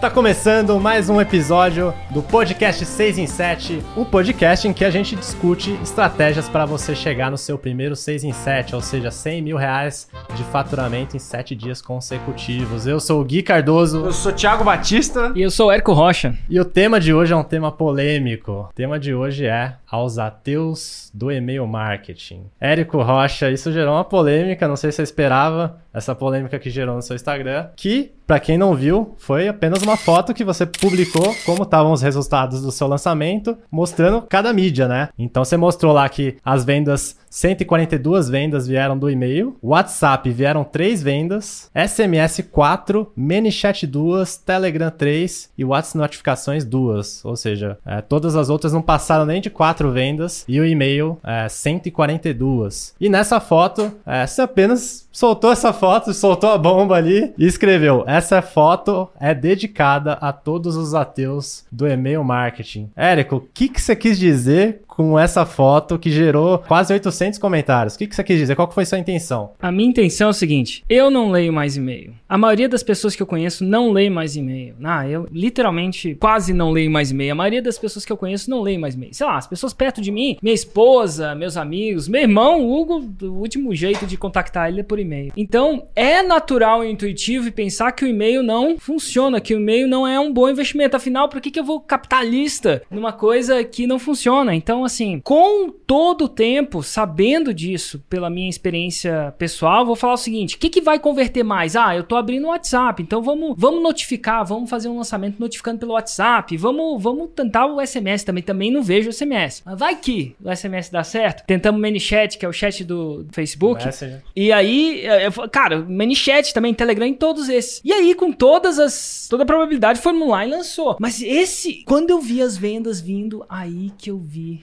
Tá começando mais um episódio do podcast 6 em 7, o podcast em que a gente discute estratégias para você chegar no seu primeiro 6 em 7, ou seja, 100 mil reais de faturamento em 7 dias consecutivos. Eu sou o Gui Cardoso. Eu sou o Thiago Batista. E eu sou o Érico Rocha. E o tema de hoje é um tema polêmico. O tema de hoje é aos ateus do e-mail marketing. Érico Rocha, isso gerou uma polêmica, não sei se você esperava essa polêmica que gerou no seu Instagram, que, para quem não viu, foi apenas uma foto que você publicou como estavam os resultados do seu lançamento, mostrando cada mídia, né? Então você mostrou lá que as vendas 142 vendas vieram do e-mail, WhatsApp vieram 3 vendas, SMS 4, ManyChat 2, Telegram 3 e WhatsApp notificações 2. Ou seja, é, todas as outras não passaram nem de 4 vendas e o e-mail é 142. E nessa foto, é, você apenas soltou essa foto, soltou a bomba ali e escreveu: Essa foto é dedicada a todos os ateus do e-mail marketing. Érico, o que, que você quis dizer com essa foto que gerou quase 800 comentários. O que, que você quis dizer? Qual foi sua intenção? A minha intenção é o seguinte: eu não leio mais e-mail. A maioria das pessoas que eu conheço não lê mais e-mail. Ah, eu literalmente quase não leio mais e-mail. A maioria das pessoas que eu conheço não leio mais e-mail. Sei lá, as pessoas perto de mim, minha esposa, meus amigos, meu irmão, Hugo, o último jeito de contactar ele é por e-mail. Então, é natural e intuitivo pensar que o e-mail não funciona, que o e-mail não é um bom investimento. Afinal, por que, que eu vou capitalista numa coisa que não funciona? Então, assim, com todo o tempo, sabendo disso, pela minha experiência pessoal, vou falar o seguinte: o que, que vai converter mais? Ah, eu tô abrindo o WhatsApp, então vamos, vamos notificar, vamos fazer um lançamento notificando pelo WhatsApp, vamos, vamos tentar o SMS também. Também não vejo o SMS. Mas vai que o SMS dá certo. Tentamos o ManyChat, que é o chat do Facebook. Messenger. E aí, é, cara, ManyChat também, Telegram, todos esses. E aí, com todas as. toda a probabilidade, foi lá e lançou. Mas esse, quando eu vi as vendas vindo, aí que eu vi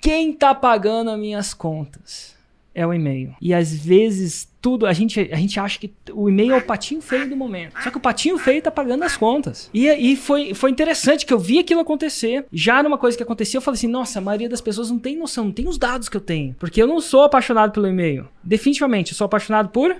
quem tá pagando as minhas contas? É o e-mail. E às vezes tudo, a gente, a gente acha que o e-mail é o patinho feio do momento. Só que o patinho feio tá pagando as contas. E, e foi, foi interessante que eu vi aquilo acontecer. Já numa coisa que aconteceu, eu falei assim: nossa, a maioria das pessoas não tem noção, não tem os dados que eu tenho. Porque eu não sou apaixonado pelo e-mail. Definitivamente, eu sou apaixonado por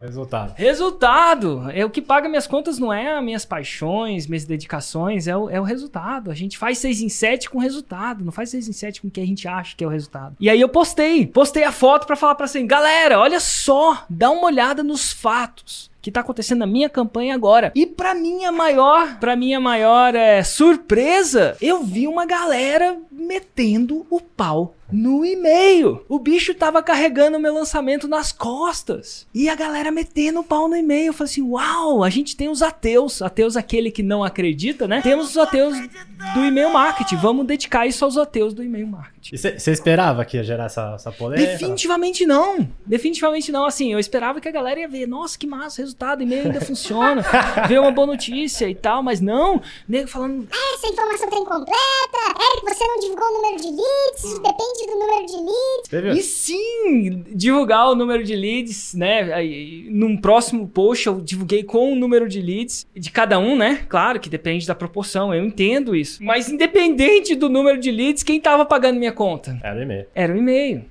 Resultado. Resultado! É o que paga minhas contas não é as minhas paixões, minhas dedicações, é o, é o resultado. A gente faz 6 em 7 com resultado, não faz 6 em 7 com o que a gente acha que é o resultado. E aí eu postei, postei a foto para falar para assim, galera, olha só, dá uma olhada nos fatos que tá acontecendo na minha campanha agora. E para minha maior, para minha maior é, surpresa, eu vi uma galera metendo o pau no e-mail. O bicho tava carregando o meu lançamento nas costas. E a galera metendo o pau no e-mail. Eu falei assim: uau, a gente tem os ateus. Ateus, aquele que não acredita, né? Temos os ateus do e-mail marketing. Vamos dedicar isso aos ateus do e-mail marketing. Você esperava que ia gerar essa, essa polêmica? Definitivamente não. Definitivamente não. Assim, eu esperava que a galera ia ver: nossa, que massa, resultado, e-mail ainda funciona. ver uma boa notícia e tal. Mas não. Nego falando: essa informação tá incompleta. É que você não divulgou o número de leads. Depende do número de leads. E sim, divulgar o número de leads, né? Aí, num próximo post eu divulguei com o número de leads de cada um, né? Claro que depende da proporção, eu entendo isso. Mas independente do número de leads, quem tava pagando minha conta? Era o e-mail. Era o e-mail.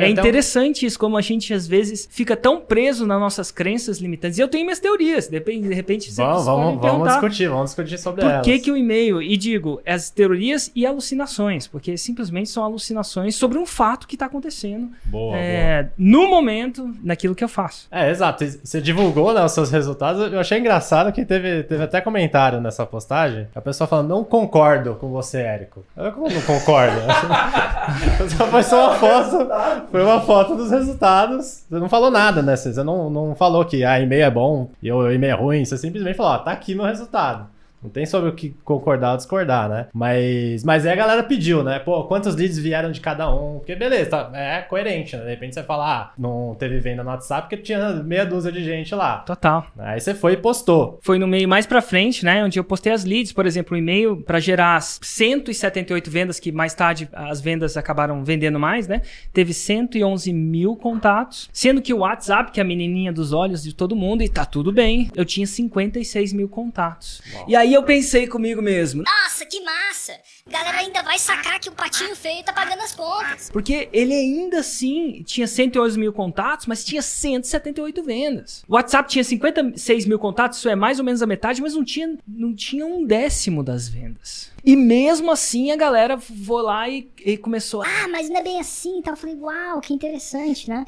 é interessante um... isso, como a gente às vezes fica tão preso nas nossas crenças limitantes. E eu tenho minhas teorias, depende, de repente você vamos, vamos, vamos discutir, vamos discutir sobre Por elas. que que o e-mail? E digo, as teorias e alucinações, porque simplesmente são alucinações sobre um fato que está acontecendo boa, é, boa. no momento, naquilo que eu faço. É, exato. Você divulgou né, os seus resultados. Eu achei engraçado que teve, teve até comentário nessa postagem. A pessoa falando, não concordo com você, Érico. Eu como não concordo? foi só uma foto. Foi uma foto dos resultados. Você não falou nada, né? Você não, não falou que a ah, e-mail é bom e o e-mail é ruim. Você simplesmente falou, ó, tá aqui no resultado. Não tem sobre o que concordar ou discordar, né? Mas, mas aí a galera pediu, né? Pô, quantos leads vieram de cada um? Porque beleza, tá, é coerente, né? De repente você fala, ah, não teve venda no WhatsApp porque tinha meia dúzia de gente lá. Total. Aí você foi e postou. Foi no meio mais pra frente, né? Onde eu postei as leads, por exemplo, o e-mail para gerar 178 vendas, que mais tarde as vendas acabaram vendendo mais, né? Teve 111 mil contatos. Sendo que o WhatsApp, que é a menininha dos olhos de todo mundo, e tá tudo bem, eu tinha 56 mil contatos. Uau. E aí eu pensei comigo mesmo, Nossa, que massa! Galera ainda vai sacar que o patinho feio tá pagando as contas. Porque ele ainda assim tinha 111 mil contatos, mas tinha 178 vendas. O WhatsApp tinha 56 mil contatos, isso é mais ou menos a metade, mas não tinha, não tinha um décimo das vendas. E mesmo assim a galera foi lá e, e começou. a- Ah, mas não é bem assim. Então eu falei, uau, que interessante, né?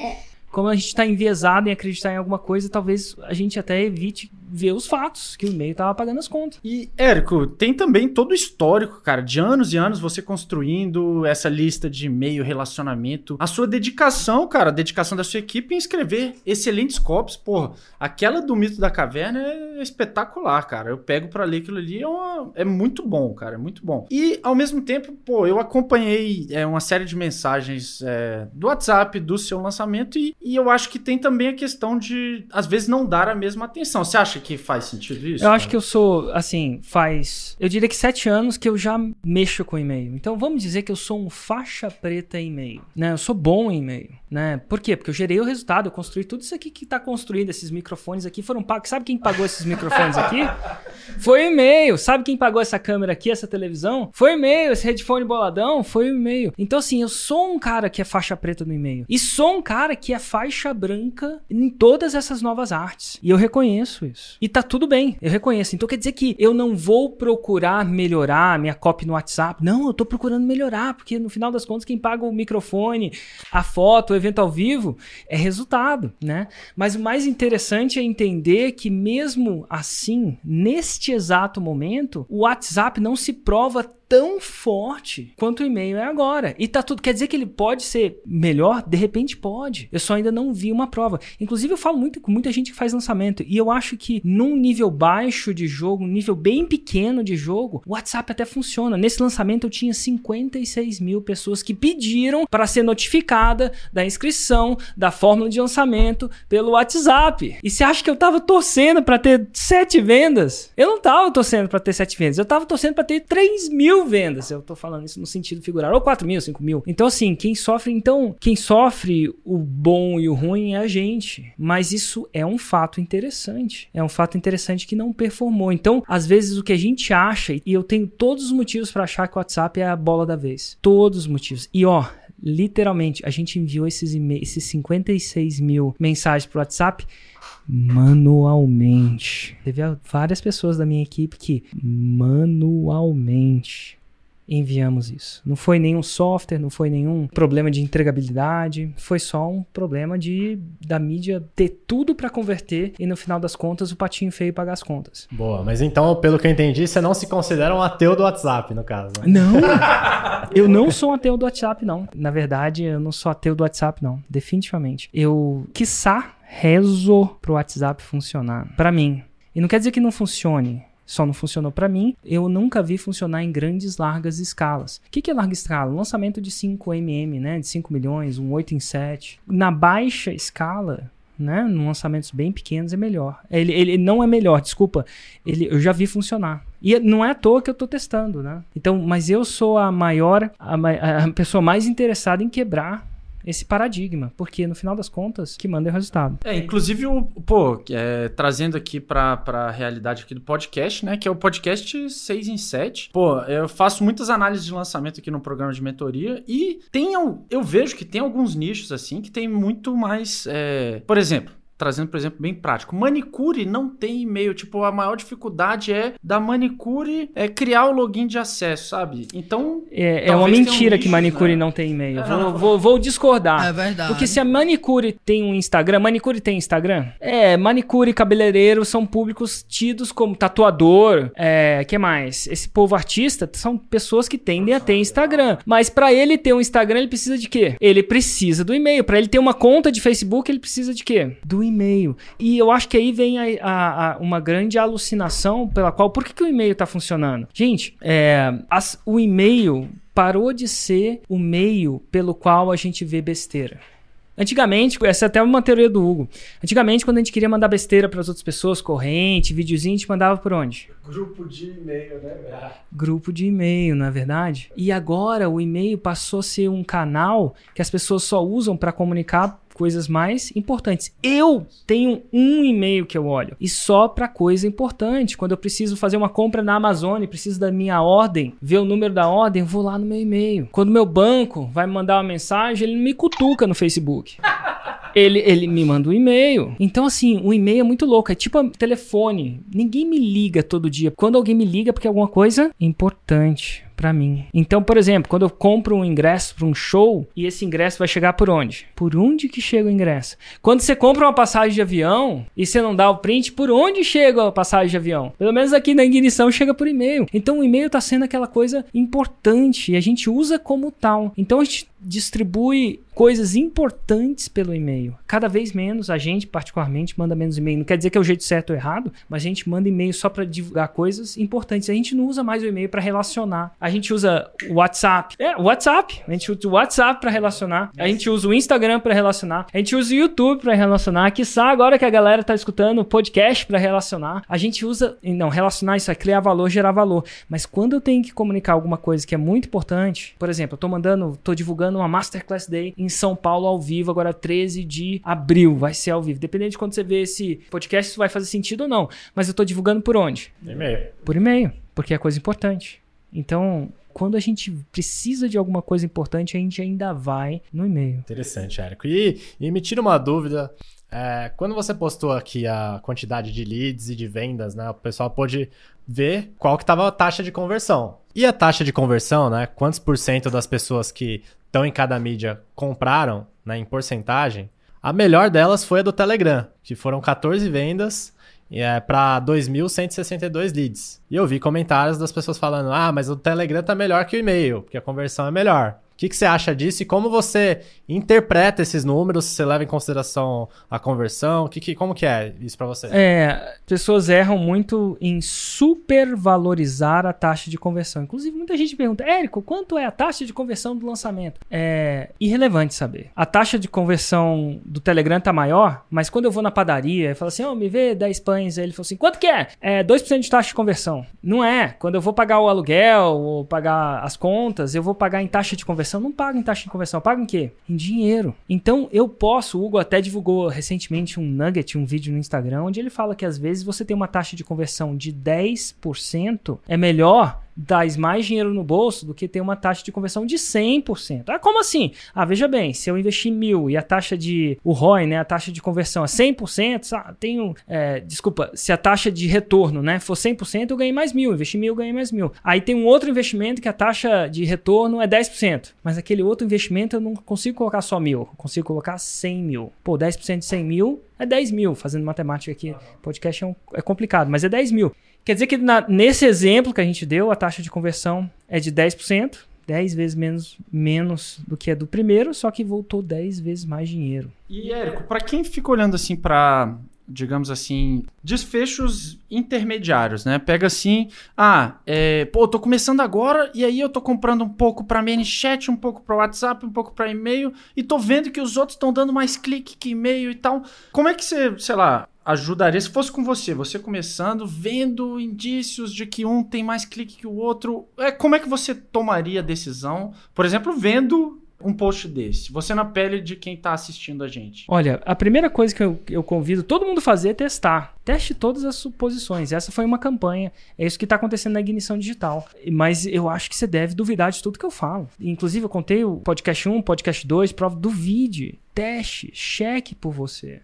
Como a gente tá enviesado em acreditar em alguma coisa, talvez a gente até evite ver os fatos, que o e-mail tava pagando as contas. E, Érico, tem também todo o histórico, cara, de anos e anos você construindo essa lista de e-mail, relacionamento. A sua dedicação, cara, a dedicação da sua equipe em escrever excelentes copies. Porra, aquela do Mito da Caverna é espetacular, cara. Eu pego pra ler aquilo ali, é, uma- é muito bom, cara, é muito bom. E, ao mesmo tempo, pô, eu acompanhei é, uma série de mensagens é, do WhatsApp, do seu lançamento, e, e eu acho que tem também a questão de, às vezes, não dar a mesma atenção. Você acha que faz sentido isso? Eu acho cara? que eu sou, assim, faz. Eu diria que sete anos que eu já mexo com e-mail. Então vamos dizer que eu sou um faixa preta em e-mail. Né? Eu sou bom em e-mail. Né? Por quê? Porque eu gerei o resultado, eu construí tudo isso aqui que tá construído, esses microfones aqui foram pagos. Sabe quem pagou esses microfones aqui? Foi o e-mail. Sabe quem pagou essa câmera aqui, essa televisão? Foi o e-mail. Esse headphone boladão? Foi o e-mail. Então, assim, eu sou um cara que é faixa preta no e-mail. E sou um cara que é faixa branca em todas essas novas artes. E eu reconheço isso. E tá tudo bem, eu reconheço. Então quer dizer que eu não vou procurar melhorar minha copy no WhatsApp. Não, eu tô procurando melhorar, porque no final das contas, quem paga o microfone, a foto, o evento ao vivo, é resultado, né? Mas o mais interessante é entender que mesmo assim, neste exato momento, o WhatsApp não se prova tão forte quanto o e-mail é agora. E tá tudo. Quer dizer que ele pode ser melhor? De repente pode. Eu só ainda não vi uma prova. Inclusive, eu falo muito com muita gente que faz lançamento. E eu acho que num nível baixo de jogo, um nível bem pequeno de jogo, o WhatsApp até funciona. Nesse lançamento eu tinha 56 mil pessoas que pediram para ser notificada da inscrição da fórmula de lançamento pelo WhatsApp. E você acha que eu tava torcendo para ter sete vendas? Eu não tava torcendo para ter sete vendas. Eu tava torcendo para ter 3 mil vendas. Eu tô falando isso no sentido figurar. Ou 4 mil, 5 mil. Então, assim, quem sofre, então, quem sofre o bom e o ruim é a gente. Mas isso é um fato interessante. É um fato interessante que não performou. Então, às vezes, o que a gente acha, e eu tenho todos os motivos para achar que o WhatsApp é a bola da vez. Todos os motivos. E ó, literalmente, a gente enviou esses, esses 56 mil mensagens pro WhatsApp manualmente. Teve várias pessoas da minha equipe que manualmente enviamos isso. Não foi nenhum software, não foi nenhum problema de entregabilidade, foi só um problema de da mídia ter tudo para converter e no final das contas o patinho feio pagar as contas. Boa, mas então, pelo que eu entendi, você não se considera um ateu do WhatsApp, no caso. né? Não. eu não sou um ateu do WhatsApp, não. Na verdade, eu não sou ateu do WhatsApp, não. Definitivamente. Eu, quiçá, rezo pro WhatsApp funcionar. Pra mim. E não quer dizer que não funcione. Só não funcionou pra mim. Eu nunca vi funcionar em grandes, largas escalas. O que, que é larga escala? Lançamento de 5 mm, né? De 5 milhões, um 8 em 7. Na baixa escala, né? Em lançamentos bem pequenos é melhor. Ele, ele não é melhor, desculpa. Ele, eu já vi funcionar. E não é à toa que eu tô testando, né? Então, mas eu sou a maior, a, a pessoa mais interessada em quebrar esse paradigma, porque no final das contas, que manda é o resultado. É, inclusive, o, pô, é, trazendo aqui pra, pra realidade aqui do podcast, né? Que é o podcast 6 em 7. Pô, eu faço muitas análises de lançamento aqui no programa de mentoria e tem, eu vejo que tem alguns nichos, assim, que tem muito mais. é, Por exemplo. Trazendo, por exemplo, bem prático. Manicure não tem e-mail. Tipo, a maior dificuldade é da manicure é criar o login de acesso, sabe? Então. É, é uma um mentira nicho, que manicure né? não tem e-mail. É, Vou, não. vou- vou discordar. É verdade. Porque se a manicure tem um Instagram, manicure tem Instagram? É, manicure e cabeleireiro são públicos tidos como tatuador, é, que mais? Esse povo artista são pessoas que tendem a ter Instagram. Mas pra ele ter um Instagram, ele precisa de quê? Ele precisa do e-mail. Pra ele ter uma conta de Facebook, ele precisa de quê? Do e-mail. E eu acho que aí vem a- a- a- uma grande alucinação pela qual, por que, que o e-mail tá funcionando? Gente, é, as- o e-mail parou de ser o meio pelo qual a gente vê besteira. Antigamente, essa é até uma teoria do Hugo. Antigamente, quando a gente queria mandar besteira para as outras pessoas, corrente, videozinho, a gente mandava por onde? Grupo de e-mail, né? Grupo de e-mail, não é verdade? E agora o e-mail passou a ser um canal que as pessoas só usam para comunicar coisas mais importantes. Eu tenho um e-mail que eu olho e só para coisa importante. Quando eu preciso fazer uma compra na Amazon, e preciso da minha ordem, ver o número da ordem, eu vou lá no meu e-mail. Quando meu banco vai me mandar uma mensagem, ele me cutuca no Facebook. Ele, ele me manda um e-mail. Então, assim, o e-mail é muito louco. É tipo telefone. Ninguém me liga todo dia. Quando alguém me liga, é porque é alguma coisa importante para mim. Então, por exemplo, quando eu compro um ingresso para um show e esse ingresso vai chegar por onde? Por onde que chega o ingresso? Quando você compra uma passagem de avião e você não dá o print, por onde chega a passagem de avião? Pelo menos aqui na ignição chega por e-mail. Então, o e-mail tá sendo aquela coisa importante e a gente usa como tal. Então, a gente distribui coisas importantes pelo e-mail. Cada vez menos, a gente particularmente manda menos e-mail. Não quer dizer que é o jeito certo ou errado, mas a gente manda e-mail só para divulgar coisas importantes. A gente não usa mais o e-mail para relacionar. A gente usa o WhatsApp. É, o WhatsApp. A gente usa o WhatsApp para relacionar. A gente usa o Instagram para relacionar. A gente usa o YouTube para relacionar. Quiçá agora que a galera tá escutando o podcast para relacionar. A gente usa, não, relacionar isso é criar valor, gerar valor. Mas quando eu tenho que comunicar alguma coisa que é muito importante, por exemplo, eu tô mandando, tô divulgando uma Masterclass Day em São Paulo ao vivo, agora 13 de abril, vai ser ao vivo. Dependendo de quando você vê esse podcast, isso vai fazer sentido ou não. Mas eu tô divulgando por onde? E-mail. Por e-mail, porque é coisa importante. Então, quando a gente precisa de alguma coisa importante, a gente ainda vai no e-mail. Interessante, Érico. E, e me tira uma dúvida. É, quando você postou aqui a quantidade de leads e de vendas, né? O pessoal pôde ver qual que estava a taxa de conversão. E a taxa de conversão, né? Quantos por cento das pessoas que estão em cada mídia compraram, né, em porcentagem? A melhor delas foi a do Telegram, que foram 14 vendas é, para 2.162 leads. E eu vi comentários das pessoas falando: ah, mas o Telegram tá melhor que o e-mail, porque a conversão é melhor. O que, que você acha disso e como você interpreta esses números? Se você leva em consideração a conversão? Que, que, como que é isso para você? É, pessoas erram muito em supervalorizar a taxa de conversão. Inclusive, muita gente pergunta, Érico, quanto é a taxa de conversão do lançamento? É irrelevante saber. A taxa de conversão do Telegram tá maior, mas quando eu vou na padaria e falo assim, ó, me vê 10 pães, aí ele falou assim, quanto que é? É 2% de taxa de conversão. Não é. Quando eu vou pagar o aluguel ou pagar as contas, eu vou pagar em taxa de conversão. Não pago em taxa de conversão, eu pago em quê? Em dinheiro. Então, eu posso, o Hugo até divulgou recentemente um nugget, um vídeo no Instagram, onde ele fala que às vezes você tem uma taxa de conversão de 10%, é melhor dar mais dinheiro no bolso do que ter uma taxa de conversão de 100%. Ah, como assim? Ah, veja bem, se eu investir mil e a taxa de, o ROI, né, a taxa de conversão é 100%, ah, tenho, é, desculpa, se a taxa de retorno, né, for 100%, eu ganhei mais mil, investi mil, ganhei mais mil. Aí tem um outro investimento que a taxa de retorno é 10%, mas aquele outro investimento eu não consigo colocar só mil, eu consigo colocar 100 mil. Pô, 10% de 100 mil é 10 mil, fazendo matemática aqui, podcast é, um, é complicado, mas é 10 mil. Quer dizer que na- nesse exemplo que a gente deu, a taxa de conversão é de 10%, 10 vezes menos, menos do que a do primeiro, só que voltou 10 vezes mais dinheiro. E, Érico, pra quem fica olhando assim pra, digamos assim, desfechos intermediários, né? Pega assim, ah, é, pô, eu tô começando agora e aí eu tô comprando um pouco pra ManyChat, um pouco pra WhatsApp, um pouco pra e-mail e tô vendo que os outros estão dando mais clique que e-mail e tal. Como é que você, sei lá, ajudaria se fosse com você, você começando, vendo indícios de que um tem mais clique que o outro, é, como é que você tomaria a decisão? Por exemplo, vendo um post desse, você na pele de quem tá assistindo a gente. Olha, a primeira coisa que eu, eu convido todo mundo a fazer é testar. Teste todas as suposições. Essa foi uma campanha. É isso que está acontecendo na ignição digital. Mas eu acho que você deve duvidar de tudo que eu falo. Inclusive, eu contei o podcast 1, podcast 2, prova, duvide, teste, cheque por você.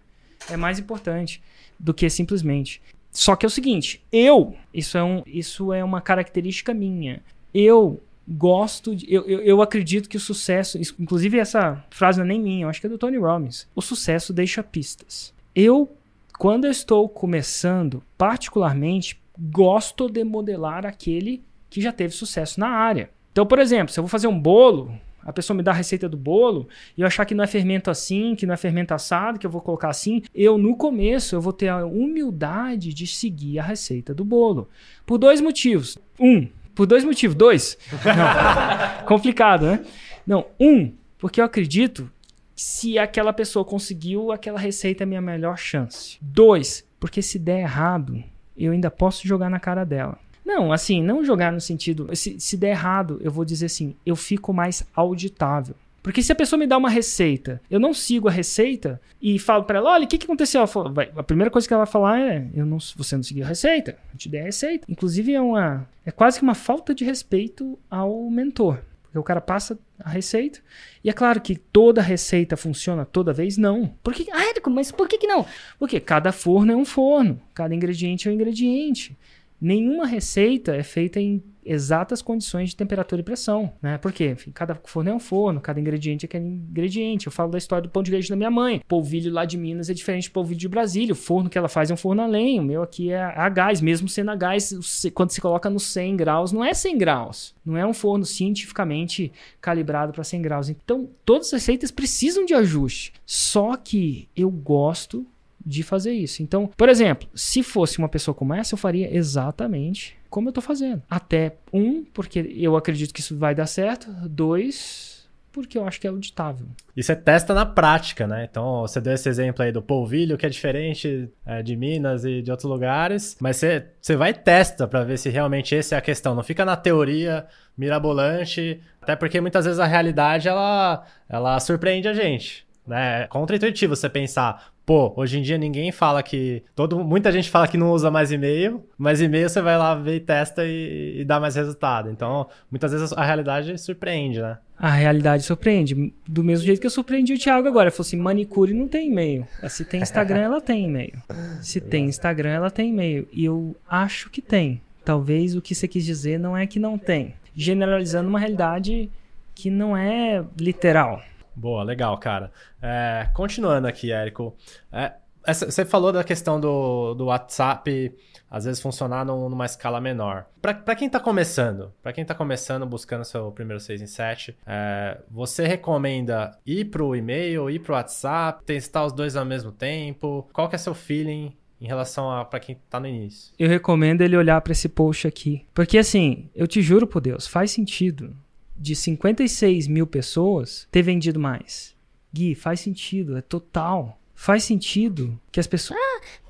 É mais importante do que simplesmente. Só que é o seguinte, eu, isso é, um, isso é uma característica minha. Eu gosto de, eu, eu, eu acredito que o sucesso, inclusive essa frase não é nem minha, eu acho que é do Tony Robbins. O sucesso deixa pistas. Eu, quando eu estou começando, particularmente, gosto de modelar aquele que já teve sucesso na área. Então, por exemplo, se eu vou fazer um bolo, a pessoa me dá a receita do bolo e eu achar que não é fermento assim, que não é fermento assado, que eu vou colocar assim, eu no começo eu vou ter a humildade de seguir a receita do bolo. Por dois motivos. Um, por dois motivos. Dois. Não. Complicado, né? Não, um, porque eu acredito que se aquela pessoa conseguiu, aquela receita é a minha melhor chance. Dois, porque se der errado, eu ainda posso jogar na cara dela. Não, assim, não jogar no sentido. Se, se der errado, eu vou dizer assim, eu fico mais auditável. Porque se a pessoa me dá uma receita, eu não sigo a receita e falo pra ela, olha, o que, que aconteceu? Ela fala, vai- a primeira coisa que ela vai falar é, eu não, você não seguiu a receita, eu te dei a receita. Inclusive é uma, é quase que uma falta de respeito ao mentor. Porque o cara passa a receita. E é claro que toda receita funciona toda vez? Não. Por que, ah, Érico, mas por que, que não? Porque cada forno é um forno, cada ingrediente é um ingrediente. Nenhuma receita é feita em exatas condições de temperatura e pressão, né? Porque, enfim, cada forno é um forno, cada ingrediente é aquele ingrediente. Eu falo da história do pão de queijo da minha mãe. Polvilho lá de Minas é diferente do polvilho de Brasília. O forno que ela faz é um forno a lenha. O meu aqui é a gás. Mesmo sendo a gás, o quando se coloca nos 100 graus, não é 100 graus. Não é um forno cientificamente calibrado para 100 graus. Então, todas as receitas precisam de ajuste. Só que eu gosto de fazer isso. Então, por exemplo, se fosse uma pessoa como essa, eu faria exatamente como eu tô fazendo. Até um, porque eu acredito que isso vai dar certo. Dois, porque eu acho que é auditável. E você testa na prática, né? Então, você deu esse exemplo aí do polvilho, que é diferente é, de Minas e de outros lugares, mas você, você vai e testa pra ver se realmente essa é a questão. Não fica na teoria mirabolante, até porque muitas vezes a realidade, ela, ela surpreende a gente, né? É contra-intuitivo você pensar, pô, hoje em dia ninguém fala que... Todo, muita gente fala que não usa mais e-mail, mas e-mail você vai lá ver e testa e, e dá mais resultado. Então, muitas vezes a realidade surpreende, né? A realidade surpreende. Do mesmo jeito que eu surpreendi o Thiago agora. Ele falou assim: manicure não tem e-mail. Se tem Instagram, ela tem e-mail. Se tem Instagram, ela tem e-mail. E eu acho que tem. Talvez o que você quis dizer não é que não tem. Generalizando uma realidade que não é literal. Boa, legal, cara. É, continuando aqui, Érico. é, essa- você falou da questão do, do WhatsApp às vezes funcionar num- numa escala menor. Para quem tá começando, para quem tá começando buscando seu primeiro 6 em 7, é, você recomenda ir pro e-mail, ir pro WhatsApp, testar os dois ao mesmo tempo? Qual que é seu feeling em relação a para quem tá no início? Eu recomendo ele olhar para esse post aqui. Porque assim, eu te juro por Deus, faz sentido de 56 mil pessoas ter vendido mais. Gui, faz sentido, é total. Faz sentido que as pessoas.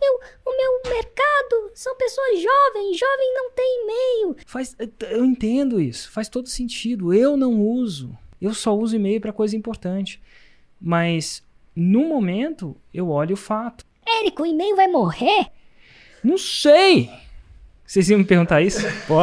Meu, o meu mercado são pessoas jovens. Jovem não tem e-mail. Faz, eu entendo isso, faz todo sentido. Eu não uso. Eu só uso e-mail para coisa importante. Mas no momento eu olho o fato. Érico, o e-mail vai morrer? Não sei. Vocês iam me perguntar isso? Pô.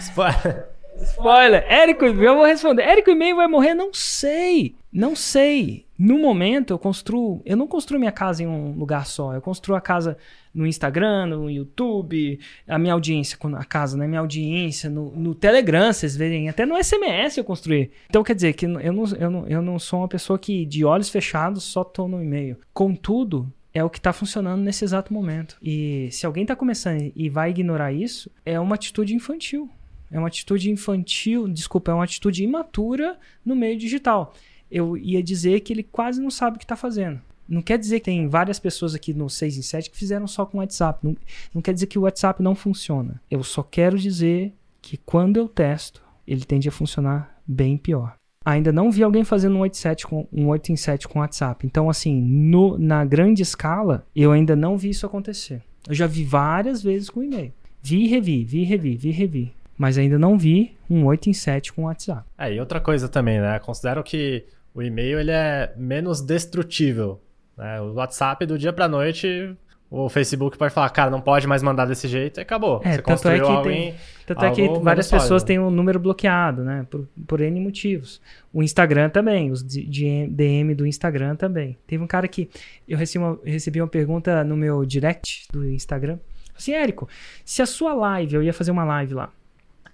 Spoiler. Spoiler. Érico, eu vou responder. Érico e-mail vai morrer? Não sei. Não sei. No momento eu construo, eu não construo minha casa em um lugar só. Eu construo a casa no Instagram, no YouTube, a minha audiência, a casa, né? Minha audiência, no, no Telegram, vocês verem, até no SMS eu construí. Então quer dizer que eu não, eu, não, eu não sou uma pessoa que de olhos fechados só tô no e-mail. Contudo, é o que está funcionando nesse exato momento. E se alguém está começando e vai ignorar isso, é uma atitude infantil. É uma atitude infantil, desculpa, é uma atitude imatura no meio digital. Eu ia dizer que ele quase não sabe o que está fazendo. Não quer dizer que tem várias pessoas aqui no 6 em 7 que fizeram só com WhatsApp. Não, não quer dizer que o WhatsApp não funciona. Eu só quero dizer que quando eu testo, ele tende a funcionar bem pior. Ainda não vi alguém fazendo um 8, 7 com, um 8 em 7 com WhatsApp. Então, assim, no- na grande escala, eu ainda não vi isso acontecer. Eu já vi várias vezes com e-mail. Vi e revi, vi e revi, vi e revi. Mas ainda não vi um 8 em 7 com WhatsApp. É, e outra coisa também, né? Considero que o e-mail ele é menos destrutível. Né? O WhatsApp, do dia pra noite, o Facebook pode falar, cara, não pode mais mandar desse jeito e acabou. É, Você tanto é que algo tem- em- Tanto é que várias pessoas têm o número bloqueado, né? Por, por N motivos. O Instagram também, os DM do Instagram também. Teve um cara que eu recebi uma, recebi uma pergunta no meu direct do Instagram. Assim, Érico, se a sua live, eu ia fazer uma live lá,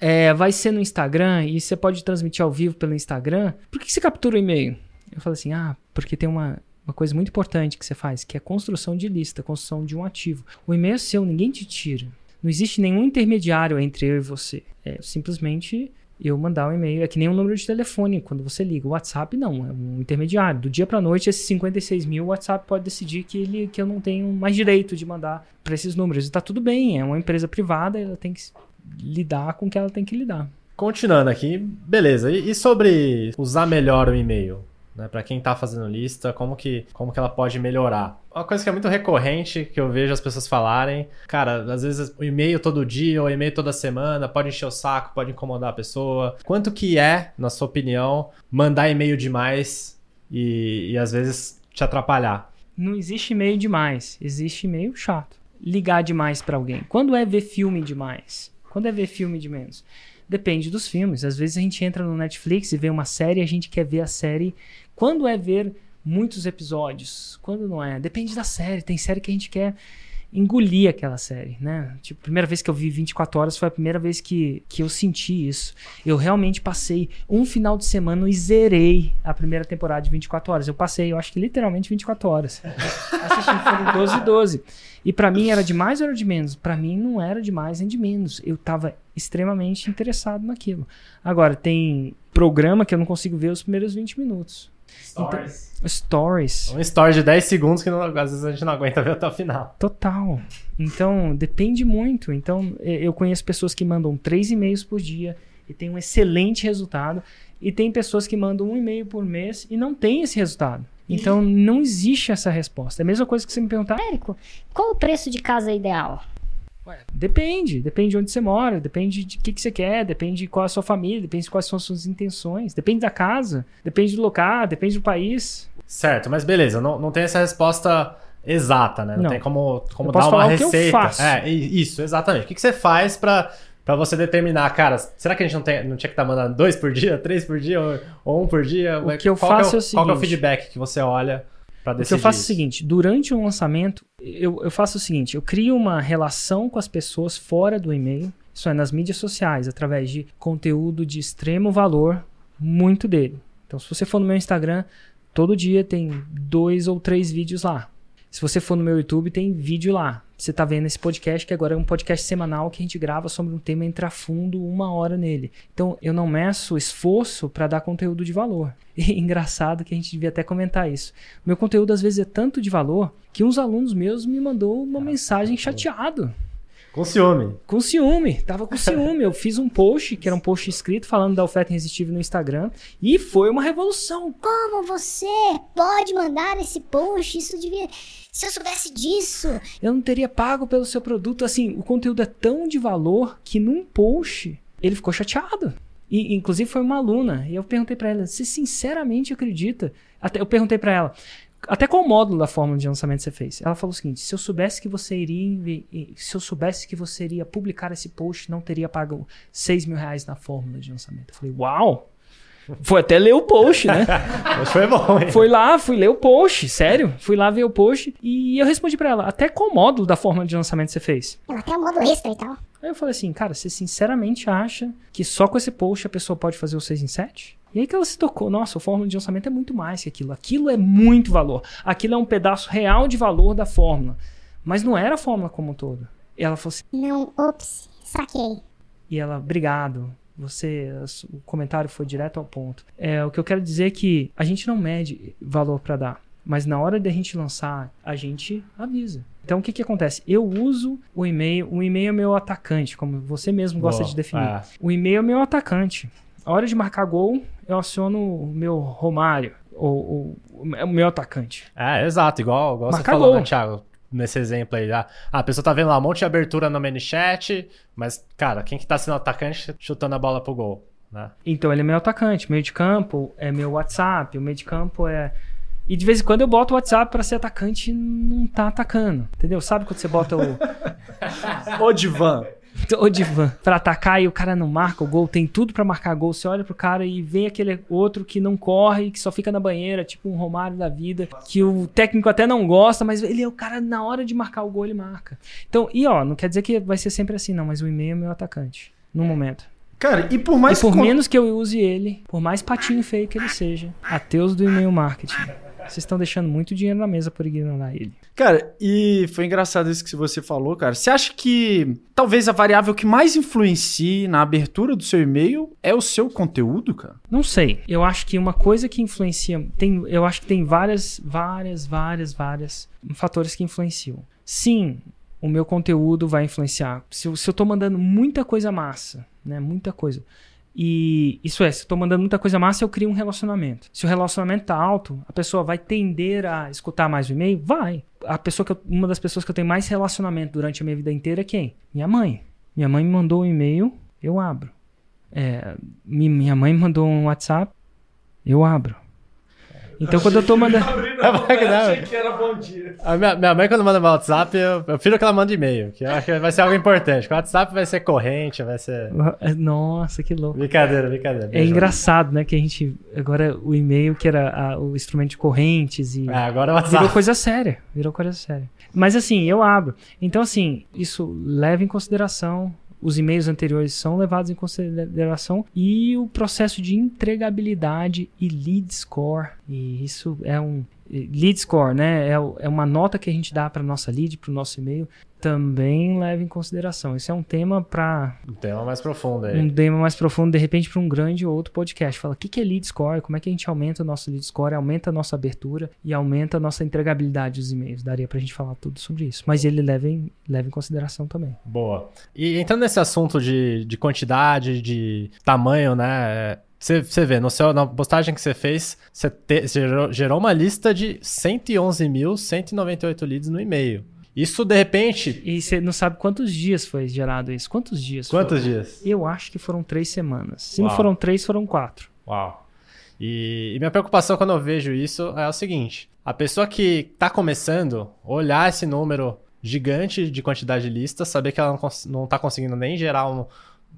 é, vai ser no Instagram e você pode transmitir ao vivo pelo Instagram, por que você captura o e-mail? Eu falei assim, ah, porque tem uma, uma coisa muito importante que você faz, que é construção de lista, construção de um ativo. O e-mail é seu, ninguém te tira. Não existe nenhum intermediário entre eu e você. É simplesmente eu mandar um e-mail. É que nem um número de telefone quando você liga. O WhatsApp não, é um intermediário. Do dia para noite, esses 56 mil, o WhatsApp pode decidir que, ele, que eu não tenho mais direito de mandar para esses números. E tá tudo bem, é uma empresa privada, ela tem que lidar com o que ela tem que lidar. Continuando aqui, beleza. E, e sobre usar melhor o e-mail? né? Para quem tá fazendo lista, como que, como que ela pode melhorar? Uma coisa que é muito recorrente, que eu vejo as pessoas falarem, cara, às vezes o e-mail todo dia ou e-mail toda semana pode encher o saco, pode incomodar a pessoa. Quanto que é, na sua opinião, mandar e-mail demais e, e às vezes te atrapalhar? Não existe e-mail demais, existe e-mail chato. Ligar demais pra alguém. Quando é ver filme demais? Quando é ver filme de menos? Depende dos filmes. Às vezes a gente entra no Netflix e vê uma série e a gente quer ver a série. Quando é ver muitos episódios? Quando não é? Depende da série. Tem série que a gente quer engolir aquela série, né? Tipo, a primeira vez que eu vi 24 horas foi a primeira vez que, que eu senti isso. Eu realmente passei um final de semana e zerei a primeira temporada de 24 horas. Eu passei, eu acho que literalmente 24 horas. Assistindo foram 12 e 12. E pra mim era de mais ou era de menos? Pra mim não era de mais nem de menos. Eu tava extremamente interessado naquilo. Agora, tem programa que eu não consigo ver os primeiros 20 minutos. Stories. Stories. Um story de 10 segundos que não- às vezes a gente não aguenta ver até o final. Total. Então, depende muito. Então, eu conheço pessoas que mandam três e-mails por dia e tem um excelente resultado. E tem pessoas que mandam um e-mail por mês e não tem esse resultado. Então, não existe essa resposta. É a mesma coisa que você me perguntar. Érico, qual o preço de casa ideal? Depende. Depende de onde você mora, depende de o que, que você quer, depende de qual é a sua família, depende de quais são as suas intenções, depende da casa, depende do local, depende do país. Certo, mas beleza, não, não tem essa resposta exata, né? Não, Não. tem como, como Eu dar uma falar o que eu receita. faço. É, isso, exatamente. O que, que você faz pra, pra você determinar, cara, será que a gente não, tem, não tinha que estar mandando dois por dia, três por dia, ou, ou um por dia? O que eu qual faço que é é o o, Qual é o seguinte. feedback que você olha pra O decidir que eu faço é o isso? seguinte: durante um lançamento, eu, eu faço o seguinte: eu crio uma relação com as pessoas fora do e-mail, isso é, nas mídias sociais, através de conteúdo de extremo valor, muito dele. Então, se você for no meu Instagram, todo dia tem dois ou três vídeos lá. Se você for no meu YouTube, tem vídeo lá. Você tá vendo esse podcast, que agora é um podcast semanal que a gente grava sobre um tema entra fundo uma hora nele. Então, eu não meço esforço para dar conteúdo de valor. E engraçado que a gente devia até comentar isso. Meu conteúdo às vezes é tanto de valor que uns alunos meus me mandou uma mensagem chateado, Com ciúme. com ciúme. Tava com ciúme. Eu fiz um post, que era um post escrito falando da oferta irresistível no Instagram, e foi uma revolução. Como você pode mandar esse post? Isso devia. Se eu soubesse disso. Eu não teria pago pelo seu produto. Assim, o conteúdo é tão de valor que num post ele ficou chateado. E, inclusive foi uma aluna. E eu perguntei pra ela: você sinceramente acredita? Até, eu perguntei pra ela: até qual módulo da fórmula de lançamento você fez? Ela falou o seguinte: se eu soubesse que você iria. Se eu soubesse que você iria publicar esse post, não teria pago 6 mil reais na fórmula de lançamento. Eu falei: uau! Foi até ler o post, né? Mas foi bom, hein? Foi lá, fui ler o post, sério. Fui lá ver o post e eu respondi pra ela, até qual módulo da fórmula de lançamento você fez? Ela tem um modo extra e tal. Aí eu falei assim, cara, você sinceramente acha que só com esse post a pessoa pode fazer o 6 em 7? E aí que ela se tocou, nossa, a fórmula de lançamento é muito mais que aquilo. Aquilo é muito valor. Aquilo é um pedaço real de valor da fórmula. Mas não era a fórmula como um todo. E ela falou assim, Não, ops, saquei. e ela, obrigado. Você, o comentário foi direto ao ponto. É, o que eu quero dizer é que a gente não mede valor para dar, mas na hora de a gente lançar, a gente avisa. Então o que que acontece? Eu uso o e-mail, o e-mail é meu atacante, como você mesmo gosta Boa, de definir. é. O e-mail é meu atacante. A hora de marcar gol, eu aciono o meu Romário, ou, ou o meu atacante. É, exato, igual, igual você Marca falou, gol. né, Thiago? Nesse exemplo aí, ah, a pessoa tá vendo lá um monte de abertura no ManyChat, mas, cara, quem que tá sendo atacante chutando a bola pro gol, né? Então ele é meu atacante. Meio de campo é meu WhatsApp. O meio de campo é. E de vez em quando eu boto o WhatsApp pra ser atacante e não tá atacando. Entendeu? Sabe quando você bota o, Ô, Divan. o divan pra atacar e o cara não marca o gol? Tem tudo pra marcar gol. Você olha pro cara e vê aquele outro que não corre, que só fica na banheira, tipo um Romário da vida, que o técnico até não gosta, mas ele é o cara na hora de marcar o gol, ele marca. Então, e ó, não quer dizer que vai ser sempre assim, não, mas o e-mail é meu atacante. No momento. Cara, e por mais e por menos que eu use ele, por mais patinho feio que ele seja, ateus do e-mail marketing. Vocês estão deixando muito dinheiro na mesa por ignorar ele. Cara, e foi engraçado isso que você falou, cara. Você acha que talvez a variável que mais influencie na abertura do seu e-mail é o seu conteúdo, cara? Não sei. Eu acho que uma coisa que influencia. Tem, eu acho que tem várias, várias, várias, várias fatores que influenciam. Sim, o meu conteúdo vai influenciar. Se eu, se eu tô mandando muita coisa massa, né? Muita coisa. E isso é, se eu tô mandando muita coisa massa, eu crio um relacionamento. Se o relacionamento tá alto, a pessoa vai tender a escutar mais o e-mail? Vai. A pessoa que eu- uma das pessoas que eu tenho mais relacionamento durante a minha vida inteira é quem? Minha mãe. Minha mãe me mandou um e-mail, eu abro. É, mi- minha mãe me mandou um WhatsApp, eu abro. Então quando eu tô mandando. Vai que dá. A minha, minha mãe, quando manda meu WhatsApp, eu, eu prefiro que ela mande e-mail, que eu acho que vai ser algo importante. O WhatsApp vai ser corrente, vai ser. Nossa, que louco. Brincadeira, brincadeira. É engraçado, né? Que a gente. Agora o e-mail, que era a- o instrumento de correntes e. É, agora é o Virou WhatsApp. coisa séria. Virou coisa séria. Mas assim, eu abro. Então, assim, isso leva em consideração. Os e-mails anteriores são levados em consideração e o processo de entregabilidade e lead score. E isso é um lead score, né? É, é uma nota que a gente dá para nossa lead, para o nosso e-mail, também leva em consideração. Isso é um tema para Um tema mais profundo aí. um tema mais profundo, de repente, para um grande outro podcast. Fala, o que, que é lead score? Como é que a gente aumenta o nosso lead score, aumenta a nossa abertura e aumenta a nossa entregabilidade dos e-mails. Daria pra gente falar tudo sobre isso. Mas ele leva em, leva em consideração também. Boa. E entrando nesse assunto de, de quantidade, de tamanho, né? Você, vê, no seu, na postagem que você fez, você gerou, gerou uma lista de 111.198 leads no e-mail. Isso, de repente, E você não sabe quantos dias foi gerado isso. Quantos dias quantos foram? dias? Eu acho que foram três semanas. Se não Uau. foram três, foram quatro. Uau. E, e minha preocupação quando eu vejo isso é o seguinte: a pessoa que tá começando, olhar esse número gigante de quantidade de listas, saber que ela não, cons- não tá conseguindo nem gerar um.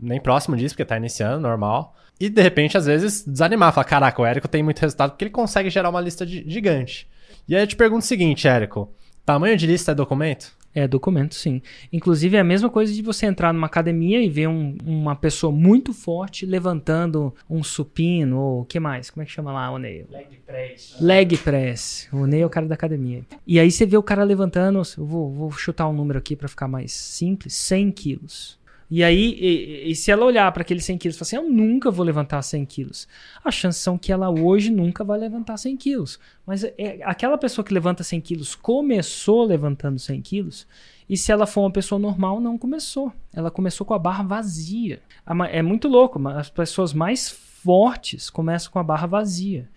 nem próximo disso, porque tá iniciando, normal. E de repente, às vezes, desanimar, falar: caraca, o Érico tem muito resultado porque ele consegue gerar uma lista de- gigante. E aí eu te pergunto o seguinte, Érico: tamanho de lista é documento? É, documento, sim. Inclusive, é a mesma coisa de você entrar numa academia e ver um- uma pessoa muito forte levantando um supino, ou o que mais? Como é que chama lá, o Ney? Leg press. Leg press. O Ney é o cara da academia. E aí você vê o cara levantando, eu vou, vou chutar um número aqui pra ficar mais simples, 100 quilos. E aí, e, e se ela olhar para aqueles 100 quilos e falar assim, eu nunca vou levantar 100 quilos, as chances são que ela hoje nunca vai levantar 100 quilos. Mas é, aquela pessoa que levanta 100 quilos começou levantando 100 quilos, e se ela for uma pessoa normal, não começou. Ela começou com a barra vazia. É muito louco, as pessoas mais fortes começam com a barra vazia.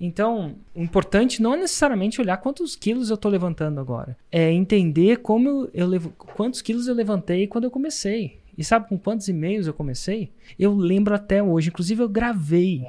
Então, o importante não é necessariamente olhar quantos quilos eu estou levantando agora. É entender como eu, eu levo, quantos quilos eu levantei quando eu comecei. E sabe com quantos e-mails eu comecei? Eu lembro até hoje. Inclusive, eu gravei.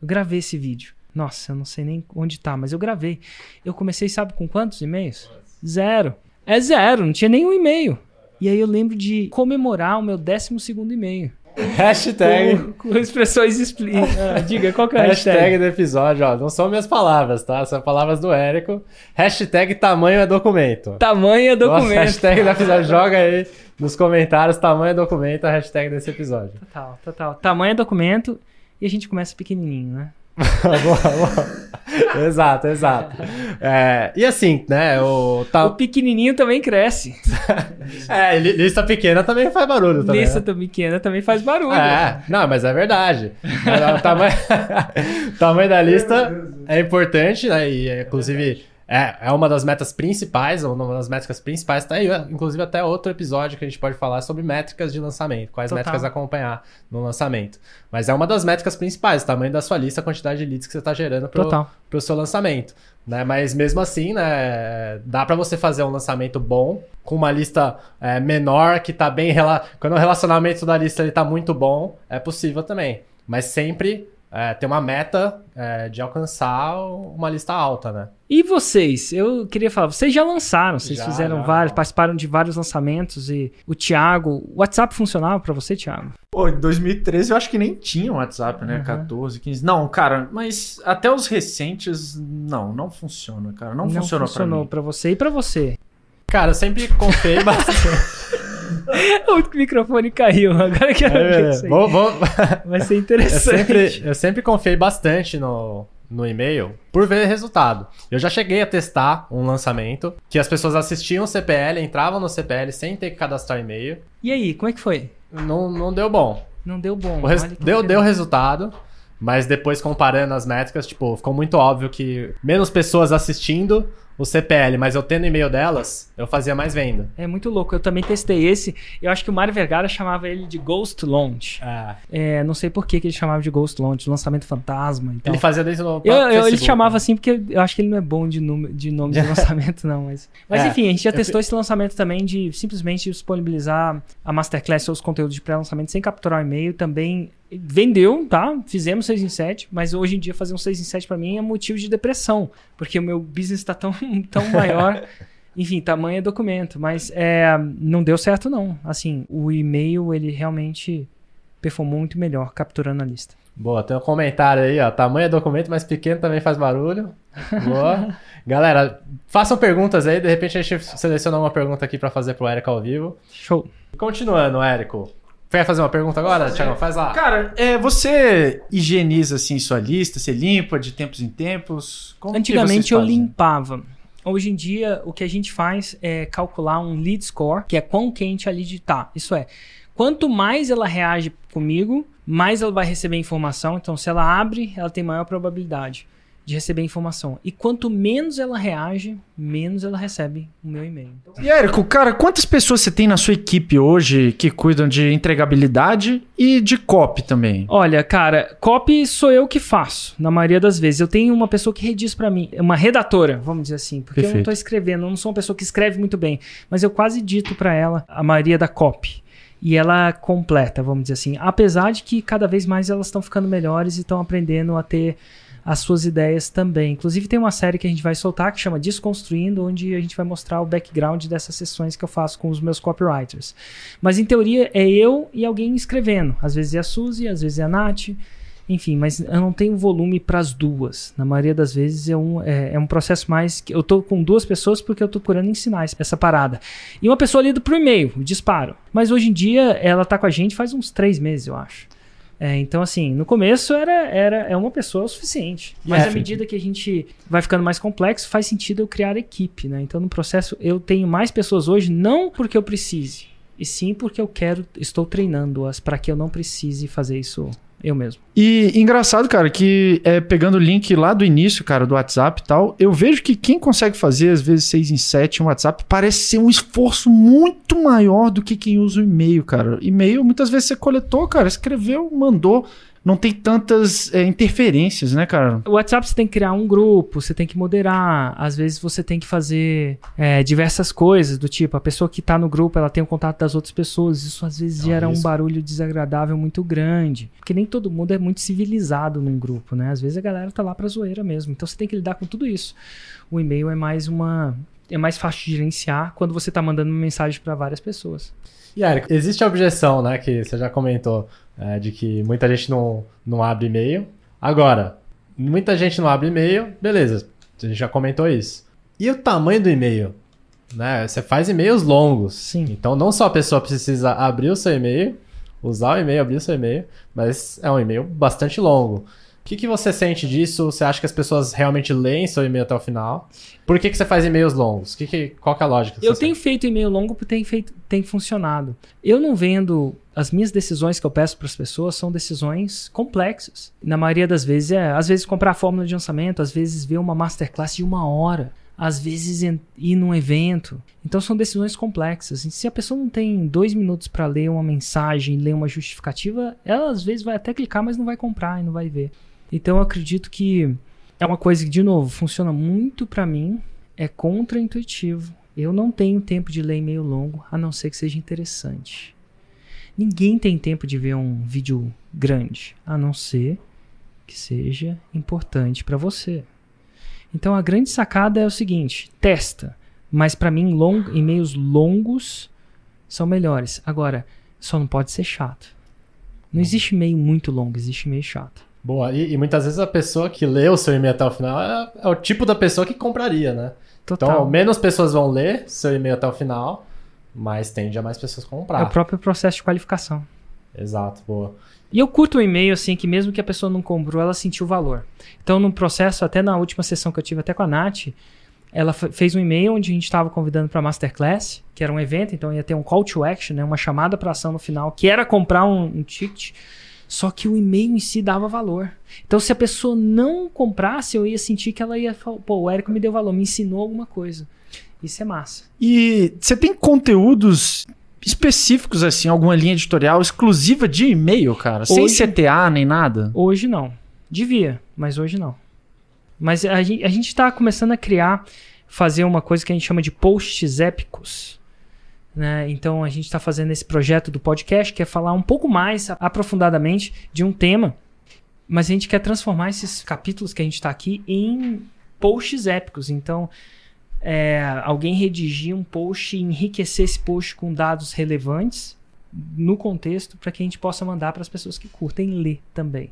Eu gravei esse vídeo. Nossa, eu não sei nem onde tá, mas eu gravei. Eu comecei, sabe com quantos e-mails? Zero. É zero, não tinha nenhum e-mail. E aí eu lembro de comemorar o meu 12 segundo e-mail. Hashtag. Com, com expressões expli... Ah, diga, qual que é a Hashtag hashtag? do episódio, ó. Não são minhas palavras, tá? São palavras do Érico. Hashtag tamanho é documento. Tamanho é Nossa, documento. hashtag do episódio. Joga aí nos comentários tamanho é documento, a hashtag desse episódio. Total, total. Tamanho é documento e a gente começa pequenininho, né? boa, boa. Exato, exato. É, e assim, né? O, tá, O pequenininho também cresce. é, li- lista pequena também faz barulho também. Lista né? tão pequena também faz barulho. É, não, mas é verdade. O tamanho, o tamanho da lista é importante, né? E, é, inclusive, é, é uma das metas principais, ou uma das métricas principais. Tá aí, inclusive, até outro episódio que a gente pode falar sobre métricas de lançamento, quais Total. métricas acompanhar no lançamento. Mas é uma das métricas principais, o tamanho da sua lista, a quantidade de leads que você está gerando Total. pro seu lançamento. Né? Mas mesmo assim, né, dá para você fazer um lançamento bom com uma lista é, menor que tá bem rela... quando o relacionamento da lista ele tá muito bom, é possível também. Mas sempre é, ter uma meta é, de alcançar uma lista alta, né? E vocês? Eu queria falar, vocês já lançaram, vocês Já, fizeram já. vários, participaram de vários lançamentos e o Thiago, o WhatsApp funcionava pra você, Thiago? Pô, em 2013 eu acho que nem tinha um WhatsApp, né? Uhum. 14, 15. Não, cara, mas até os recentes, não, não funciona, cara. Não, funcionou, funcionou pra mim. pra você e pra você. Cara, eu sempre confiei bastante. o microfone caiu, agora que eu É, pensei. vou- vou- Vai ser eu, interessante. sempre, eu sempre confiei bastante no, no e-mail por ver resultado. Eu já cheguei a testar um lançamento que as pessoas assistiam o CPL, entravam no CPL sem ter que cadastrar e-mail. E aí, como é que foi? Não, não deu bom. Não deu bom. O res- deu, deu resultado, mas depois comparando as métricas, tipo, ficou muito óbvio que menos pessoas assistindo o CPL, mas eu tendo e-mail delas, eu fazia mais venda. É muito louco. Eu também testei esse. Eu acho que o Mário Vergara chamava ele de Ghost Launch. É. É, não sei por que, que ele chamava de Ghost Launch, lançamento fantasma. Então. Ele fazia dentro do Eu, eu- ele chamava né? assim porque eu acho que ele não é bom de, nome, de nome de lançamento, não. Mas, mas É, enfim, a gente já eu testou esse lançamento também de simplesmente disponibilizar a Masterclass ou os conteúdos de pré-lançamento sem capturar o e-mail. Também vendeu, tá? Fizemos 6 em 7, mas hoje em dia fazer um 6 em 7 pra mim é motivo de depressão, porque o meu business tá tão, tão maior. Enfim, tamanho é documento, mas é, não deu certo não. Assim, o e-mail ele realmente performou muito melhor capturando a lista. Boa, tem um comentário aí, ó. Tamanho é documento, mas pequeno também faz barulho. Boa. Galera, façam perguntas aí, de repente a gente seleciona uma pergunta aqui pra fazer pro Érico ao vivo. Show. Continuando, Érico. Quer fazer uma pergunta agora, Thiago? Faz lá. Cara, é, você higieniza assim sua lista? Você limpa de tempos em tempos? Como que Antigamente eu fazem? limpava. Hoje em dia, o que a gente faz é calcular um lead score, que é quão quente a lead tá. Isso é, quanto mais ela reage comigo, mais ela vai receber informação. Então, se ela abre, ela tem maior probabilidade de receber informação. E quanto menos ela reage, menos ela recebe o meu e-mail. Então, E Érico, cara, quantas pessoas você tem na sua equipe hoje que cuidam de entregabilidade e de copy também? Olha, cara, copy sou eu que faço, na maioria das vezes. Eu tenho uma pessoa que rediz pra mim, uma redatora, vamos dizer assim, porque eu não Perfeito. tô escrevendo, eu não sou uma pessoa que escreve muito bem, mas eu quase dito pra ela a maioria da copy. E ela completa, vamos dizer assim. Apesar de que cada vez mais elas estão ficando melhores e estão aprendendo a ter as suas ideias também. Inclusive tem uma série que a gente vai soltar que chama Desconstruindo, onde a gente vai mostrar o background dessas sessões que eu faço com os meus copywriters. Mas em teoria é eu e alguém escrevendo. Às vezes é a Suzy, às vezes é a Nath. Enfim, mas eu não tenho volume para as duas. Na maioria das vezes é um, é, é um processo mais. que Eu tô com duas pessoas porque eu tô procurando ensinar essa- parada. E uma pessoa lida pro e-mail, disparo. Mas hoje em dia ela tá com a gente faz uns três meses, eu acho. É, então, assim, no começo era, era é uma pessoa o suficiente. Mas É, à medida que a gente vai ficando mais complexo, faz sentido eu criar equipe, né? Então, no processo, eu tenho mais pessoas hoje, não porque eu precise, e sim porque eu quero, estou treinando-as para que eu não precise fazer isso eu mesmo. E engraçado, cara, que é, pegando o link lá do início, cara, do WhatsApp e tal, eu vejo que quem consegue fazer, às vezes, 6 em 7 um WhatsApp, parece ser um esforço muito maior do que quem usa o e-mail, cara. E-mail, muitas vezes você coletou, cara, escreveu, mandou. Não tem tantas é, interferências, né, cara? O WhatsApp você tem que criar um grupo, você tem que moderar, às vezes você tem que fazer é, diversas coisas, do tipo, a pessoa que tá no grupo, ela tem o contato das outras pessoas, isso às vezes É um gera um barulho desagradável muito grande, porque nem todo mundo é muito civilizado num grupo, né? Às vezes a galera tá lá pra zoeira mesmo, então você tem que lidar com tudo isso. O e-mail é mais uma... É mais fácil de gerenciar quando você tá mandando uma mensagem pra várias pessoas. E Érico, existe a objeção, né, que você já comentou, é, de que muita gente não, não abre e-mail. Agora, muita gente não abre e-mail, beleza, a gente já comentou isso. E o tamanho do e-mail? Né? Você faz e-mails longos. Sim. Então não só a pessoa precisa abrir o seu e-mail, usar o e-mail, abrir o seu e-mail, mas é um e-mail bastante longo. O que, que você sente disso? Você acha que as pessoas realmente leem seu e-mail até o final? Por que, que você faz e-mails longos? Que que, qual que é a lógica? Eu tenho feito e-mail longo porque tem, feito, tem funcionado. Eu não vendo. As minhas decisões que eu peço para as pessoas são decisões complexas. Na maioria das vezes é, às vezes comprar a fórmula de lançamento, às vezes ver uma masterclass de uma hora, às vezes ir num evento. Então são decisões complexas. E se a pessoa não tem dois minutos para ler uma mensagem, ler uma justificativa, ela às vezes vai até clicar, mas não vai comprar e não vai ver. Então eu acredito que é uma coisa que, de novo, funciona muito para mim, é contraintuitivo. Eu não tenho tempo de ler e-mail longo, a não ser que seja interessante. Ninguém tem tempo de ver um vídeo grande, a não ser que seja importante para você. Então a grande sacada é o seguinte: testa. Mas para mim, long, e-mails longos são melhores. Agora, só não pode ser chato. Não existe e-mail muito longo, existe e-mail chato. Boa, e, e muitas vezes a pessoa que lê o seu e-mail até o final é, é o tipo da pessoa que compraria, né? Total. Então, menos pessoas vão ler seu e-mail até o final, mas tende a mais pessoas é comprar. o próprio processo de qualificação. Exato, boa. E eu curto o e-mail, assim, que mesmo que a pessoa não comprou, ela sentiu o valor. Então, no processo, até na última sessão que eu tive até com a Nath, ela fe- fez um e-mail onde a gente estava convidando para Masterclass, que era um evento, então ia ter um call to action, né, uma chamada para ação no final, que era comprar um, um ticket. Só que o e-mail em si dava valor. Então, se a pessoa não comprasse, eu ia sentir que ela ia falar: pô, o Érico me deu valor, me ensinou alguma coisa. Isso é massa. E você tem conteúdos específicos, assim, alguma linha editorial exclusiva de e-mail, cara? Sem Hoje- CTA nem nada? Hoje não. Devia, mas hoje não. Mas a gente, a gente tá começando a criar, fazer uma coisa que a gente chama de posts épicos. Né? Então a gente está fazendo esse projeto do podcast que é falar um pouco mais aprofundadamente de um tema, mas a gente quer transformar esses capítulos que a gente está aqui em posts épicos. Então é, alguém redigir um post e enriquecer esse post com dados relevantes no contexto para que a gente possa mandar para as pessoas que curtem ler também.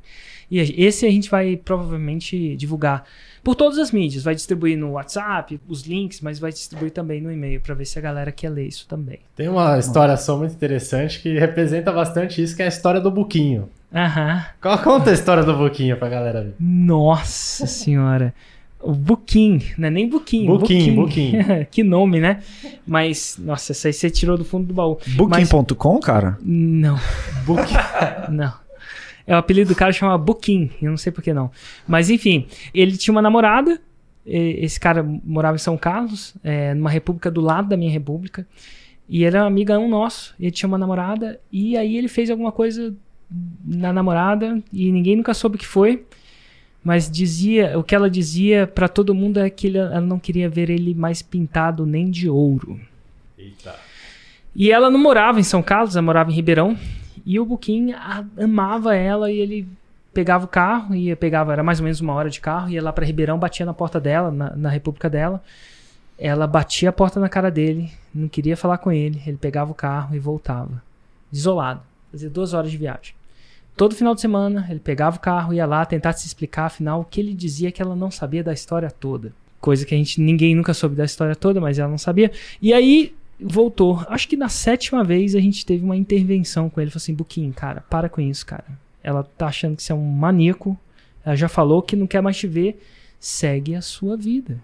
E esse a gente vai provavelmente divulgar por todas as mídias, vai distribuir no WhatsApp, os links, mas vai distribuir também no e-mail para ver se a galera quer ler isso também. Tem uma história só muito interessante que representa bastante isso, que é a história do Buquinho. Aham. Conta a história do Buquinho pra galera ver. Nossa senhora. O Buquim, não é nem Buquim. Buquim, Buquim. que nome, né? Mas, nossa, essa aí você tirou do fundo do baú. Booking.com, cara? Não. não. É o apelido do cara chama Buquim, eu não sei por que não. Mas enfim, ele tinha uma namorada. Esse cara morava em São Carlos, é, numa república do lado da minha república. E ele era um amigão nosso. Ele tinha uma namorada. E aí ele fez alguma coisa na namorada e ninguém nunca soube o que foi. Mas dizia, o que ela dizia pra todo mundo é que ele- ela não queria ver ele mais pintado nem de ouro. Eita. E ela não morava em São Carlos, ela morava em Ribeirão. E o Buquim a- amava ela e ele pegava o carro, ia pegava, era mais ou menos uma hora de carro, ia lá pra Ribeirão, batia na porta dela, na, na república dela. Ela batia a porta na cara dele, não queria falar com ele. Ele pegava o carro e voltava. Isolado. Fazia duas horas de viagem. Todo final de semana, ele pegava o carro, ia lá tentar se explicar, afinal, o que ele dizia que ela não sabia da história toda. Coisa que a gente, ninguém nunca soube da história toda, mas ela não sabia. E aí, voltou. Acho que na sétima vez a gente teve uma intervenção com ele. Falou assim, Buquinho, cara, para com isso, cara. Ela tá achando que você é um maníaco. Ela já falou que não quer mais te ver. Segue a sua vida.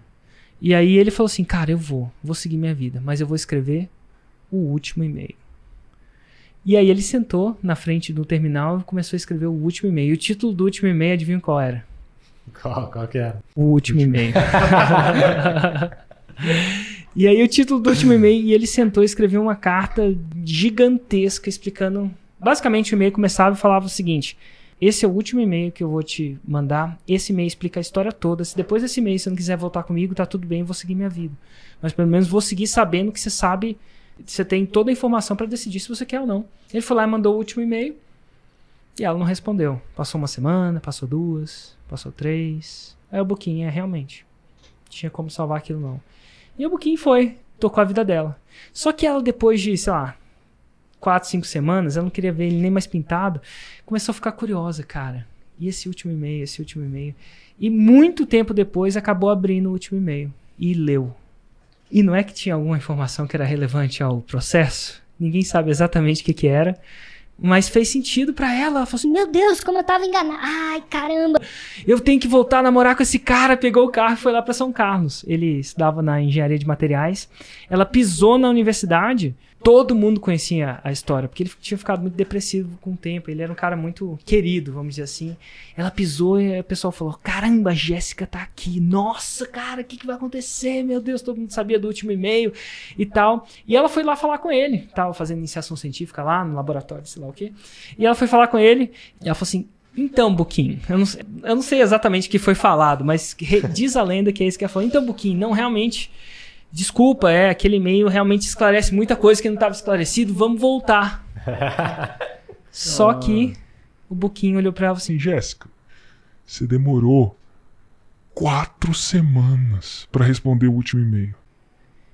E aí ele falou assim, cara, eu vou. Vou seguir minha vida. Mas eu vou escrever o último e-mail. E aí ele sentou na frente do terminal e começou a escrever o último e-mail. E o título do último e-mail, adivinha qual era? Qual, qual que é? O último e-mail. e aí o título do último e-mail, e ele sentou e escreveu uma carta gigantesca explicando. Basicamente o e-mail começava e falava o seguinte: esse é o último e-mail que eu vou te mandar. Esse e-mail explica a história toda. Se depois desse e-mail você não quiser voltar comigo, tá tudo bem, eu vou seguir minha vida. Mas pelo menos vou seguir sabendo que você sabe, você tem toda a informação para decidir se você quer ou não. Ele foi lá e mandou o último e-mail. E ela não respondeu. Passou uma semana, passou duas, passou três. Aí o Buquinho, é realmente. Tinha como salvar aquilo não. E o Buquinho foi, tocou a vida dela. Só que ela, depois de, sei lá, quatro, cinco semanas, ela não queria ver ele nem mais pintado. Começou a ficar curiosa, cara. E esse último e-mail, esse último e-mail. E muito tempo depois acabou abrindo o último e-mail. E leu. E não é que tinha alguma informação que era relevante ao processo. Ninguém sabe exatamente o que, que era. Mas fez sentido pra ela. Ela falou assim: Meu Deus, como eu tava enganada. Ai, caramba. eu tenho que voltar a namorar com esse cara. Pegou o carro e foi lá pra São Carlos. Ele estudava na engenharia de materiais. Ela pisou na universidade. Todo mundo conhecia a história, porque ele tinha ficado muito depressivo com o tempo. Ele era um cara muito querido, vamos dizer assim. Ela pisou e o pessoal falou: Caramba, a Jéssica tá aqui. Nossa, cara, o que, que vai acontecer? Meu Deus, todo mundo sabia do último e-mail e tal. E ela foi lá falar com ele. Tava fazendo iniciação científica lá no laboratório, sei lá o quê. E ela foi falar com ele. E ela falou assim: então, Buquim, eu não, sei- eu não sei exatamente o que foi falado, mas re- diz a lenda que é isso que ela falou. Então, Buquim, não, realmente, desculpa, é, aquele e-mail realmente esclarece muita coisa que não estava esclarecido, vamos voltar. Só que o Buquim olhou pra ela assim, Assim, Jéssica, você demorou quatro semanas pra responder o último e-mail.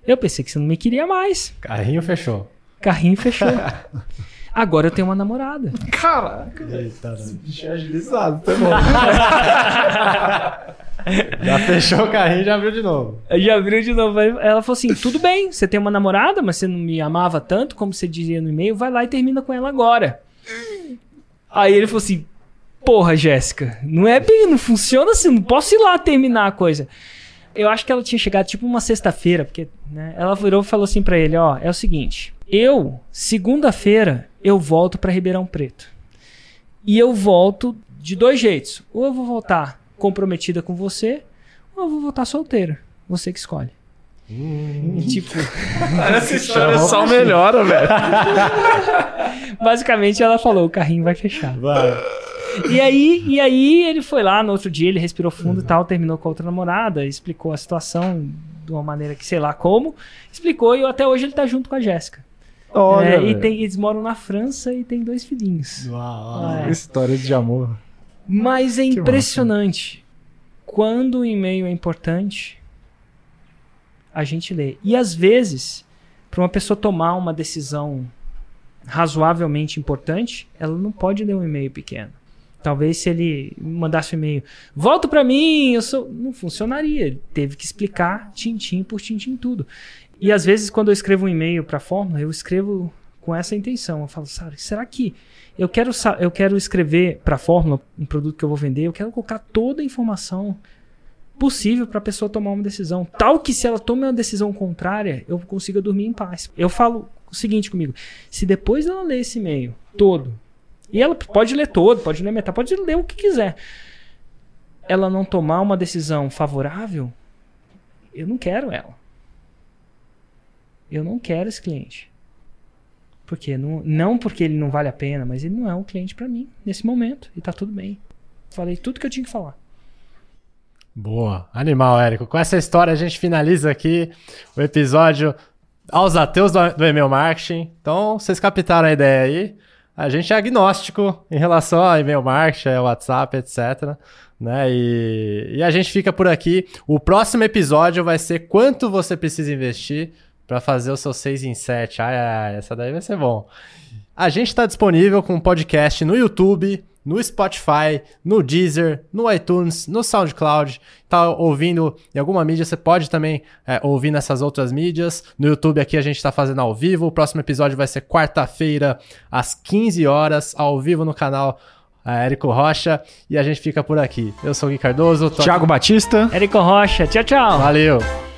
eu pensei que você não me queria mais. Carrinho fechou. Carrinho fechou. Agora eu tenho uma namorada. Eita, né? Bicho é agilizado, tá bom. já fechou o carrinho e já abriu de novo. Já abriu de novo. Ela falou assim: tudo bem, você tem uma namorada, mas você não me amava tanto como você dizia no e-mail, vai lá e termina com ela agora. Aí ele falou assim: porra, Jéssica, não é bem, não funciona assim, não posso ir lá terminar a coisa. Eu acho que ela tinha chegado tipo uma sexta-feira, porque né, ela virou e falou assim pra ele: ó, é o seguinte, eu, segunda-feira, eu volto pra Ribeirão Preto. E eu volto de dois jeitos. Ou eu vou voltar comprometida com você, ou eu vou voltar solteira. Você que escolhe. E, tipo, Essa história só melhora, velho. basicamente ela falou: o carrinho vai fechar. Vai. E aí, e aí ele foi lá no outro dia, ele respirou fundo e tal, terminou com a outra namorada, explicou a situação de uma maneira que sei lá como, explicou e até hoje ele tá junto com a Jéssica. Olha, É, e tem, eles moram na França e tem dois filhinhos. Uau. É. História de amor. Mas é impressionante. Quando o e-mail é importante, a gente lê. E às vezes, para uma pessoa tomar uma decisão razoavelmente importante, ela não pode ler um e-mail pequeno. Talvez se ele mandasse um e-mail, volta para mim, eu sou. Não funcionaria. Ele teve que explicar tintim por tintim tudo. E às vezes, quando eu escrevo um e-mail para a fórmula, eu escrevo com essa intenção. Eu falo, sabe, será que eu quero, eu quero escrever para a fórmula um produto que eu vou vender, eu quero colocar toda a informação possível para a pessoa tomar uma decisão, tal que se ela tome uma decisão contrária, eu consiga dormir em paz. Eu falo o seguinte comigo: se depois ela ler esse e-mail todo, e ela pode ler todo, pode ler metade, pode ler o que quiser, ela não tomar uma decisão favorável, eu não quero ela. Eu não quero esse cliente. Porque não, não porque ele não vale a pena, mas ele não é um cliente para mim nesse momento e tá tudo bem. Falei tudo que eu tinha que falar. Boa, animal, Érico. Com essa história a gente finaliza aqui o episódio aos ateus do, do e-mail marketing. Então, vocês captaram a ideia aí. A gente é agnóstico em relação a e-mail marketing, WhatsApp, etc. Né? E, e a gente fica por aqui. O próximo episódio vai ser quanto você precisa investir para fazer o seu 6 em 7. Ai, ai, ai, essa daí vai ser bom. A gente está disponível com podcast no YouTube, no Spotify, no Deezer, no iTunes, no SoundCloud. Tá ouvindo em alguma mídia, você pode também é, ouvir nessas outras mídias. No YouTube aqui a gente está fazendo ao vivo. O próximo episódio vai ser quarta-feira, às 15 horas, ao vivo no canal é, Érico Rocha. E a gente fica por aqui. Eu sou o Gui Cardoso. tô- Thiago Batista. Érico Rocha, tchau, tchau. Valeu!